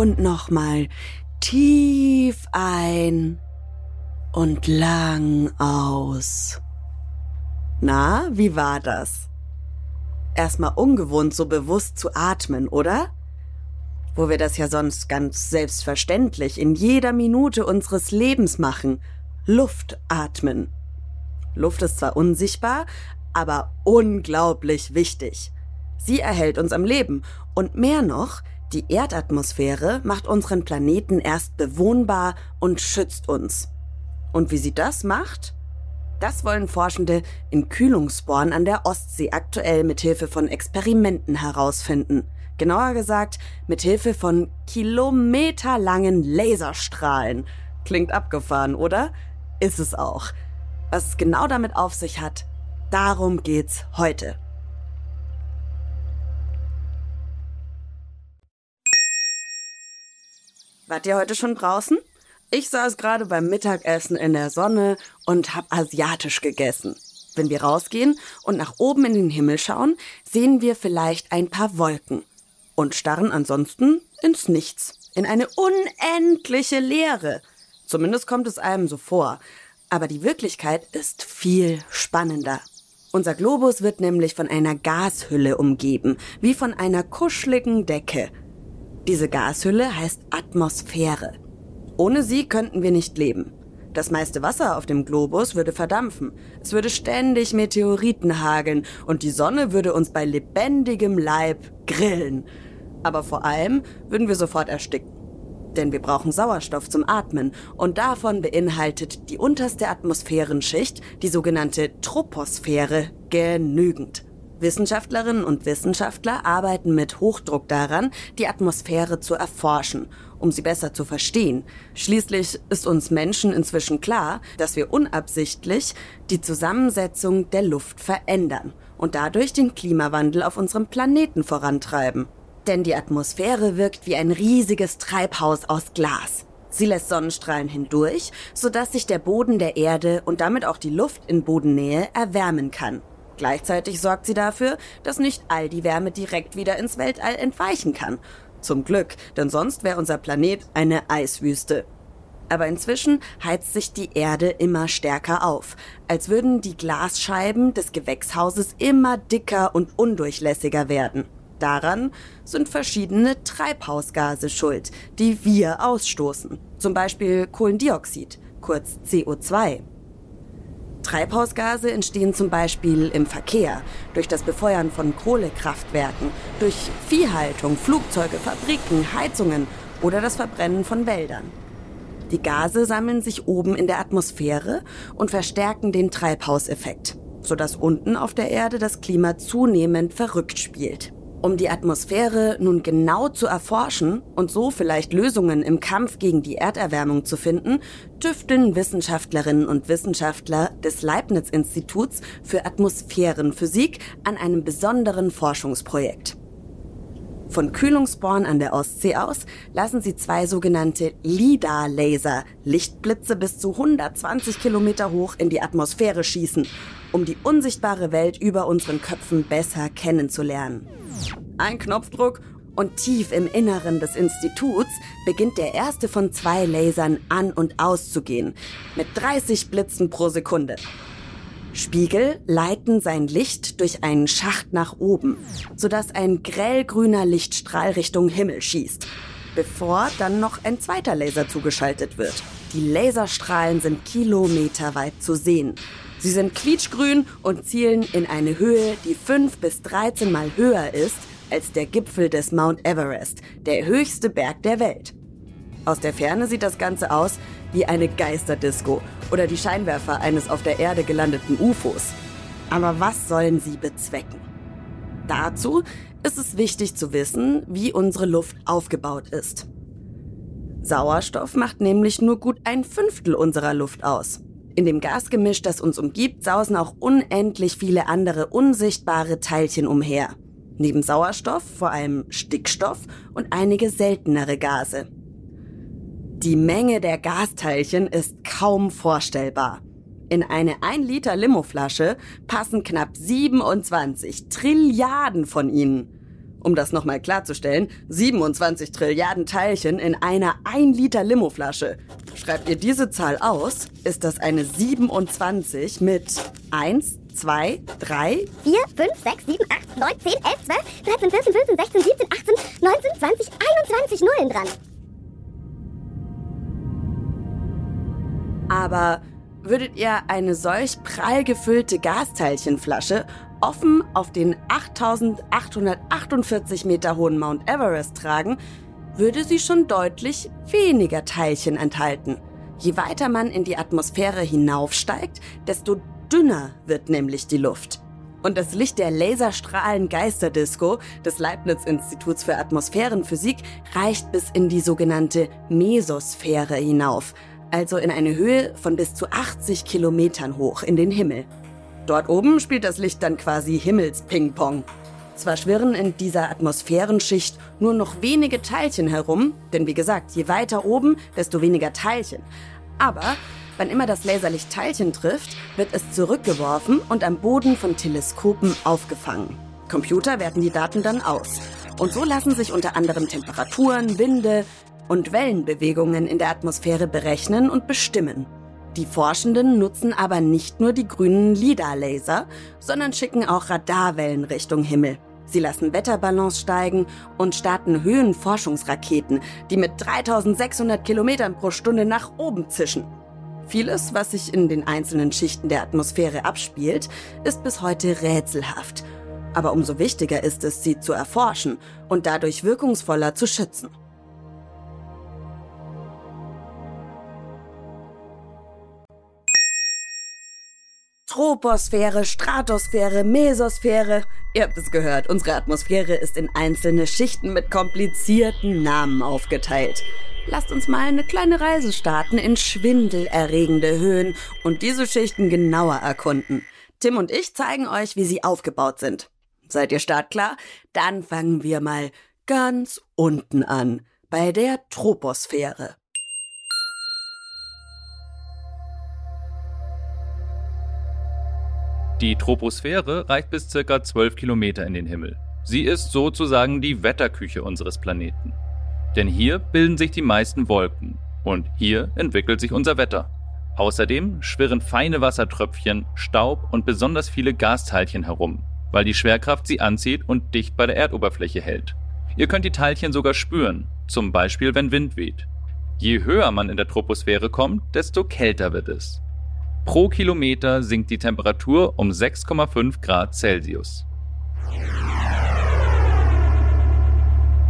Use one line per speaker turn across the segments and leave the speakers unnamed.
und nochmal tief ein und lang aus. Na, wie war das? Erstmal ungewohnt, so bewusst zu atmen, oder? Wo wir das ja sonst ganz selbstverständlich in jeder Minute unseres Lebens machen. Luft atmen. Luft ist zwar unsichtbar, aber unglaublich wichtig. Sie erhält uns am Leben und mehr noch, die Erdatmosphäre macht unseren Planeten erst bewohnbar und schützt uns. Und wie sie das macht? Das wollen Forschende in Kühlungsborn an der Ostsee aktuell mit Hilfe von Experimenten herausfinden. Genauer gesagt, mit Hilfe von kilometerlangen Laserstrahlen. Klingt abgefahren, oder? Ist es auch. Was es genau damit auf sich hat, darum geht's heute. Wart ihr heute schon draußen? Ich saß gerade beim Mittagessen in der Sonne und habe asiatisch gegessen. Wenn wir rausgehen und nach oben in den Himmel schauen, sehen wir vielleicht ein paar Wolken und starren ansonsten ins Nichts, in eine unendliche Leere. Zumindest kommt es einem so vor. Aber die Wirklichkeit ist viel spannender. Unser Globus wird nämlich von einer Gashülle umgeben, wie von einer kuscheligen Decke. Diese Gashülle heißt Atmosphäre. Ohne sie könnten wir nicht leben. Das meiste Wasser auf dem Globus würde verdampfen, es würde ständig Meteoriten hageln und die Sonne würde uns bei lebendigem Leib grillen. Aber vor allem würden wir sofort ersticken. Denn wir brauchen Sauerstoff zum Atmen und davon beinhaltet die unterste Atmosphärenschicht, die sogenannte Troposphäre, genügend. Wissenschaftlerinnen und Wissenschaftler arbeiten mit Hochdruck daran, die Atmosphäre zu erforschen, um sie besser zu verstehen. Schließlich ist uns Menschen inzwischen klar, dass wir unabsichtlich die Zusammensetzung der Luft verändern und dadurch den Klimawandel auf unserem Planeten vorantreiben. Denn die Atmosphäre wirkt wie ein riesiges Treibhaus aus Glas. Sie lässt Sonnenstrahlen hindurch, sodass sich der Boden der Erde und damit auch die Luft in Bodennähe erwärmen kann. Gleichzeitig sorgt sie dafür, dass nicht all die Wärme direkt wieder ins Weltall entweichen kann. Zum Glück, denn sonst wäre unser Planet eine Eiswüste. Aber inzwischen heizt sich die Erde immer stärker auf, als würden die Glasscheiben des Gewächshauses immer dicker und undurchlässiger werden. Daran sind verschiedene Treibhausgase schuld, die wir ausstoßen, zum Beispiel Kohlendioxid, kurz CO2. Treibhausgase entstehen zum Beispiel im Verkehr, durch das Befeuern von Kohlekraftwerken, durch Viehhaltung, Flugzeuge, Fabriken, Heizungen oder das Verbrennen von Wäldern. Die Gase sammeln sich oben in der Atmosphäre und verstärken den Treibhauseffekt, sodass unten auf der Erde das Klima zunehmend verrückt spielt. Um die Atmosphäre nun genau zu erforschen und so vielleicht Lösungen im Kampf gegen die Erderwärmung zu finden, tüfteln Wissenschaftlerinnen und Wissenschaftler des Leibniz-Instituts für Atmosphärenphysik an einem besonderen Forschungsprojekt. Von Kühlungsborn an der Ostsee aus lassen sie zwei sogenannte LIDAR-Laser, Lichtblitze bis zu 120 Kilometer hoch, in die Atmosphäre schießen um die unsichtbare Welt über unseren Köpfen besser kennenzulernen. Ein Knopfdruck und tief im Inneren des Instituts beginnt der erste von zwei Lasern an und auszugehen, mit 30 Blitzen pro Sekunde. Spiegel leiten sein Licht durch einen Schacht nach oben, sodass ein grellgrüner Lichtstrahl Richtung Himmel schießt, bevor dann noch ein zweiter Laser zugeschaltet wird. Die Laserstrahlen sind kilometerweit zu sehen, Sie sind quietschgrün und zielen in eine Höhe, die 5 bis 13 Mal höher ist als der Gipfel des Mount Everest, der höchste Berg der Welt. Aus der Ferne sieht das Ganze aus wie eine Geisterdisco oder die Scheinwerfer eines auf der Erde gelandeten UFOs. Aber was sollen sie bezwecken? Dazu ist es wichtig zu wissen, wie unsere Luft aufgebaut ist. Sauerstoff macht nämlich nur gut ein Fünftel unserer Luft aus. In dem Gasgemisch, das uns umgibt, sausen auch unendlich viele andere unsichtbare Teilchen umher. Neben Sauerstoff, vor allem Stickstoff und einige seltenere Gase. Die Menge der Gasteilchen ist kaum vorstellbar. In eine 1 Liter Limoflasche passen knapp 27 Trilliarden von ihnen. Um das nochmal klarzustellen, 27 Trilliarden Teilchen in einer 1 Liter Limoflasche. Schreibt ihr diese Zahl aus, ist das eine 27 mit 1, 2, 3, 4, 5, 6, 7, 8, 9, 10, 11, 12, 13, 14, 15, 16, 17, 18, 19, 20, 21 Nullen dran. Aber würdet ihr eine solch prall gefüllte Gasteilchenflasche offen auf den 8848 Meter hohen Mount Everest tragen, würde sie schon deutlich weniger Teilchen enthalten. Je weiter man in die Atmosphäre hinaufsteigt, desto dünner wird nämlich die Luft. Und das Licht der Laserstrahlen Geisterdisco des Leibniz Instituts für Atmosphärenphysik reicht bis in die sogenannte Mesosphäre hinauf, also in eine Höhe von bis zu 80 Kilometern hoch in den Himmel. Dort oben spielt das Licht dann quasi Himmelspingpong. Zwar schwirren in dieser Atmosphärenschicht nur noch wenige Teilchen herum, denn wie gesagt, je weiter oben, desto weniger Teilchen. Aber wann immer das Laserlicht Teilchen trifft, wird es zurückgeworfen und am Boden von Teleskopen aufgefangen. Computer werten die Daten dann aus. Und so lassen sich unter anderem Temperaturen, Winde und Wellenbewegungen in der Atmosphäre berechnen und bestimmen. Die Forschenden nutzen aber nicht nur die grünen LIDAR-Laser, sondern schicken auch Radarwellen Richtung Himmel. Sie lassen Wetterbalance steigen und starten Höhenforschungsraketen, die mit 3600 Kilometern pro Stunde nach oben zischen. Vieles, was sich in den einzelnen Schichten der Atmosphäre abspielt, ist bis heute rätselhaft. Aber umso wichtiger ist es, sie zu erforschen und dadurch wirkungsvoller zu schützen. Troposphäre, Stratosphäre, Mesosphäre. Ihr habt es gehört, unsere Atmosphäre ist in einzelne Schichten mit komplizierten Namen aufgeteilt. Lasst uns mal eine kleine Reise starten in schwindelerregende Höhen und diese Schichten genauer erkunden. Tim und ich zeigen euch, wie sie aufgebaut sind. Seid ihr startklar? Dann fangen wir mal ganz unten an, bei der Troposphäre.
Die Troposphäre reicht bis ca. 12 Kilometer in den Himmel. Sie ist sozusagen die Wetterküche unseres Planeten. Denn hier bilden sich die meisten Wolken und hier entwickelt sich unser Wetter. Außerdem schwirren feine Wassertröpfchen, Staub und besonders viele Gasteilchen herum, weil die Schwerkraft sie anzieht und dicht bei der Erdoberfläche hält. Ihr könnt die Teilchen sogar spüren, zum Beispiel wenn Wind weht. Je höher man in der Troposphäre kommt, desto kälter wird es. Pro Kilometer sinkt die Temperatur um 6,5 Grad Celsius.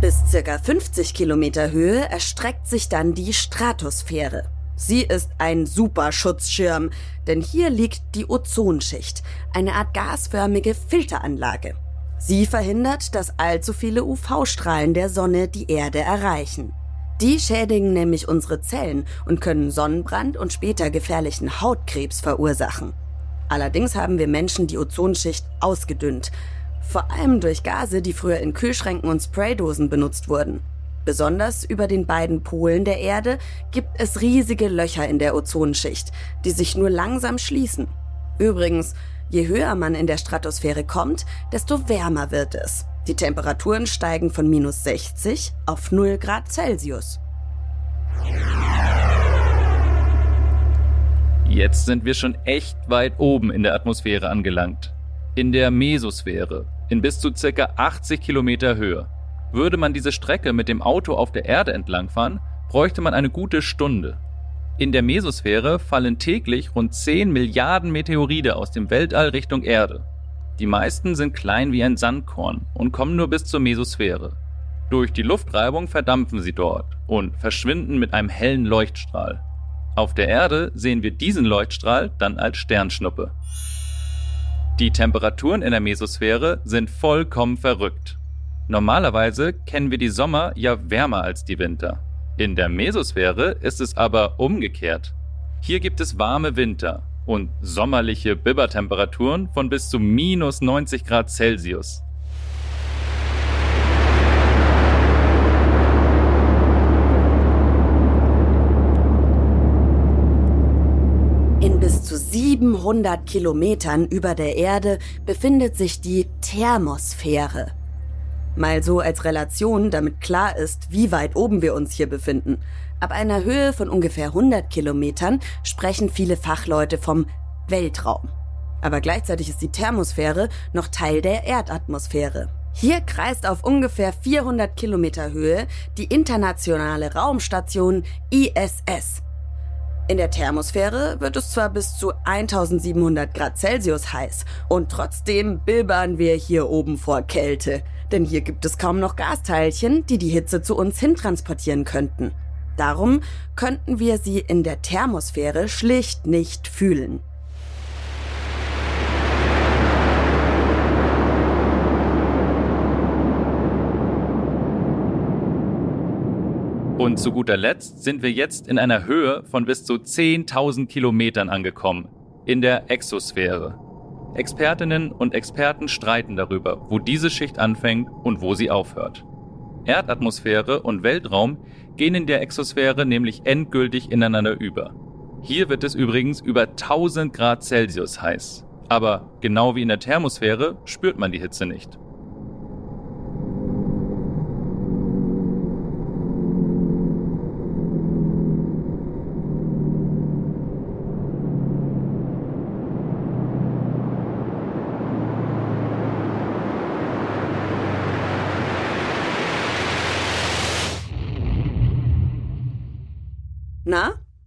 Bis ca. 50 Kilometer Höhe erstreckt sich dann die Stratosphäre. Sie ist ein Superschutzschirm, denn hier liegt die Ozonschicht, eine Art gasförmige Filteranlage. Sie verhindert, dass allzu viele UV-Strahlen der Sonne die Erde erreichen. Die schädigen nämlich unsere Zellen und können Sonnenbrand und später gefährlichen Hautkrebs verursachen. Allerdings haben wir Menschen die Ozonschicht ausgedünnt. Vor allem durch Gase, die früher in Kühlschränken und Spraydosen benutzt wurden. Besonders über den beiden Polen der Erde gibt es riesige Löcher in der Ozonschicht, die sich nur langsam schließen. Übrigens, je höher man in der Stratosphäre kommt, desto wärmer wird es. Die Temperaturen steigen von minus 60 auf 0 Grad Celsius.
Jetzt sind wir schon echt weit oben in der Atmosphäre angelangt. In der Mesosphäre, in bis zu ca. 80 Kilometer Höhe. Würde man diese Strecke mit dem Auto auf der Erde entlangfahren, bräuchte man eine gute Stunde. In der Mesosphäre fallen täglich rund 10 Milliarden Meteorite aus dem Weltall Richtung Erde. Die meisten sind klein wie ein Sandkorn und kommen nur bis zur Mesosphäre. Durch die Luftreibung verdampfen sie dort und verschwinden mit einem hellen Leuchtstrahl. Auf der Erde sehen wir diesen Leuchtstrahl dann als Sternschnuppe. Die Temperaturen in der Mesosphäre sind vollkommen verrückt. Normalerweise kennen wir die Sommer ja wärmer als die Winter. In der Mesosphäre ist es aber umgekehrt. Hier gibt es warme Winter und sommerliche Bibbertemperaturen von bis zu minus 90 Grad Celsius.
In bis zu 700 Kilometern über der Erde befindet sich die Thermosphäre. Mal so als Relation, damit klar ist, wie weit oben wir uns hier befinden. Ab einer Höhe von ungefähr 100 Kilometern sprechen viele Fachleute vom Weltraum. Aber gleichzeitig ist die Thermosphäre noch Teil der Erdatmosphäre. Hier kreist auf ungefähr 400 Kilometer Höhe die internationale Raumstation ISS. In der Thermosphäre wird es zwar bis zu 1700 Grad Celsius heiß und trotzdem bilbern wir hier oben vor Kälte, denn hier gibt es kaum noch Gasteilchen, die die Hitze zu uns hintransportieren könnten. Darum könnten wir sie in der Thermosphäre schlicht nicht fühlen.
Und zu guter Letzt sind wir jetzt in einer Höhe von bis zu 10.000 Kilometern angekommen, in der Exosphäre. Expertinnen und Experten streiten darüber, wo diese Schicht anfängt und wo sie aufhört. Erdatmosphäre und Weltraum gehen in der Exosphäre nämlich endgültig ineinander über. Hier wird es übrigens über 1000 Grad Celsius heiß. Aber genau wie in der Thermosphäre spürt man die Hitze nicht.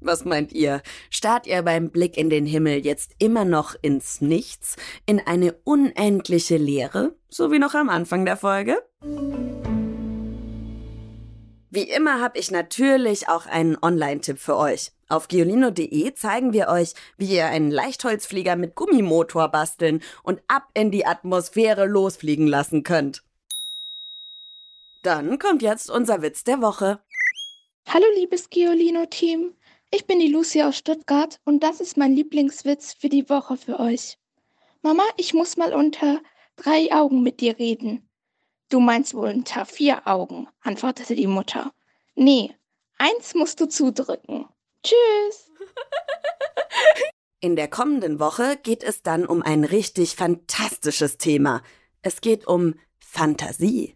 Was meint ihr? Starrt ihr beim Blick in den Himmel jetzt immer noch ins Nichts, in eine unendliche Leere, so wie noch am Anfang der Folge? Wie immer habe ich natürlich auch einen Online-Tipp für euch. Auf giolino.de zeigen wir euch, wie ihr einen Leichtholzflieger mit Gummimotor basteln und ab in die Atmosphäre losfliegen lassen könnt. Dann kommt jetzt unser Witz der Woche.
Hallo liebes Giolino-Team. Ich bin die Lucy aus Stuttgart und das ist mein Lieblingswitz für die Woche für euch. Mama, ich muss mal unter drei Augen mit dir reden. Du meinst wohl unter vier Augen, antwortete die Mutter. Nee, eins musst du zudrücken. Tschüss.
In der kommenden Woche geht es dann um ein richtig fantastisches Thema. Es geht um Fantasie.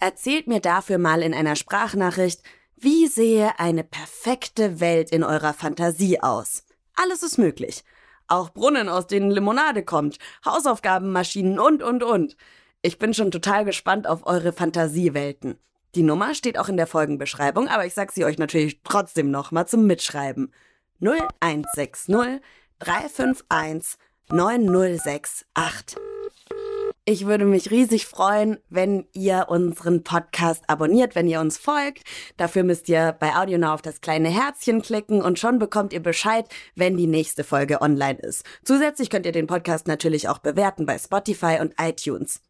Erzählt mir dafür mal in einer Sprachnachricht, wie sehe eine perfekte Welt in eurer Fantasie aus? Alles ist möglich. Auch Brunnen, aus denen Limonade kommt, Hausaufgabenmaschinen und, und, und. Ich bin schon total gespannt auf eure Fantasiewelten. Die Nummer steht auch in der Folgenbeschreibung, aber ich sag sie euch natürlich trotzdem nochmal zum Mitschreiben. 0160 351 9068. Ich würde mich riesig freuen, wenn ihr unseren Podcast abonniert, wenn ihr uns folgt. Dafür müsst ihr bei AudioNow auf das kleine Herzchen klicken und schon bekommt ihr Bescheid, wenn die nächste Folge online ist. Zusätzlich könnt ihr den Podcast natürlich auch bewerten bei Spotify und iTunes.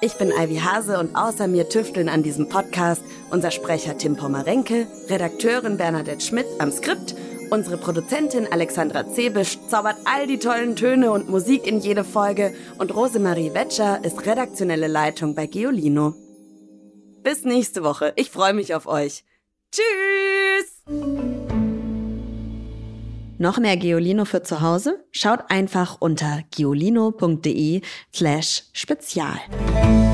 Ich bin Ivy Hase und außer mir tüfteln an diesem Podcast unser Sprecher Tim Pommerenke, Redakteurin Bernadette Schmidt am Skript Unsere Produzentin Alexandra Zebisch zaubert all die tollen Töne und Musik in jede Folge und Rosemarie Wetscher ist redaktionelle Leitung bei Geolino. Bis nächste Woche. Ich freue mich auf euch. Tschüss! Noch mehr Geolino für zu Hause? Schaut einfach unter geolino.de slash spezial.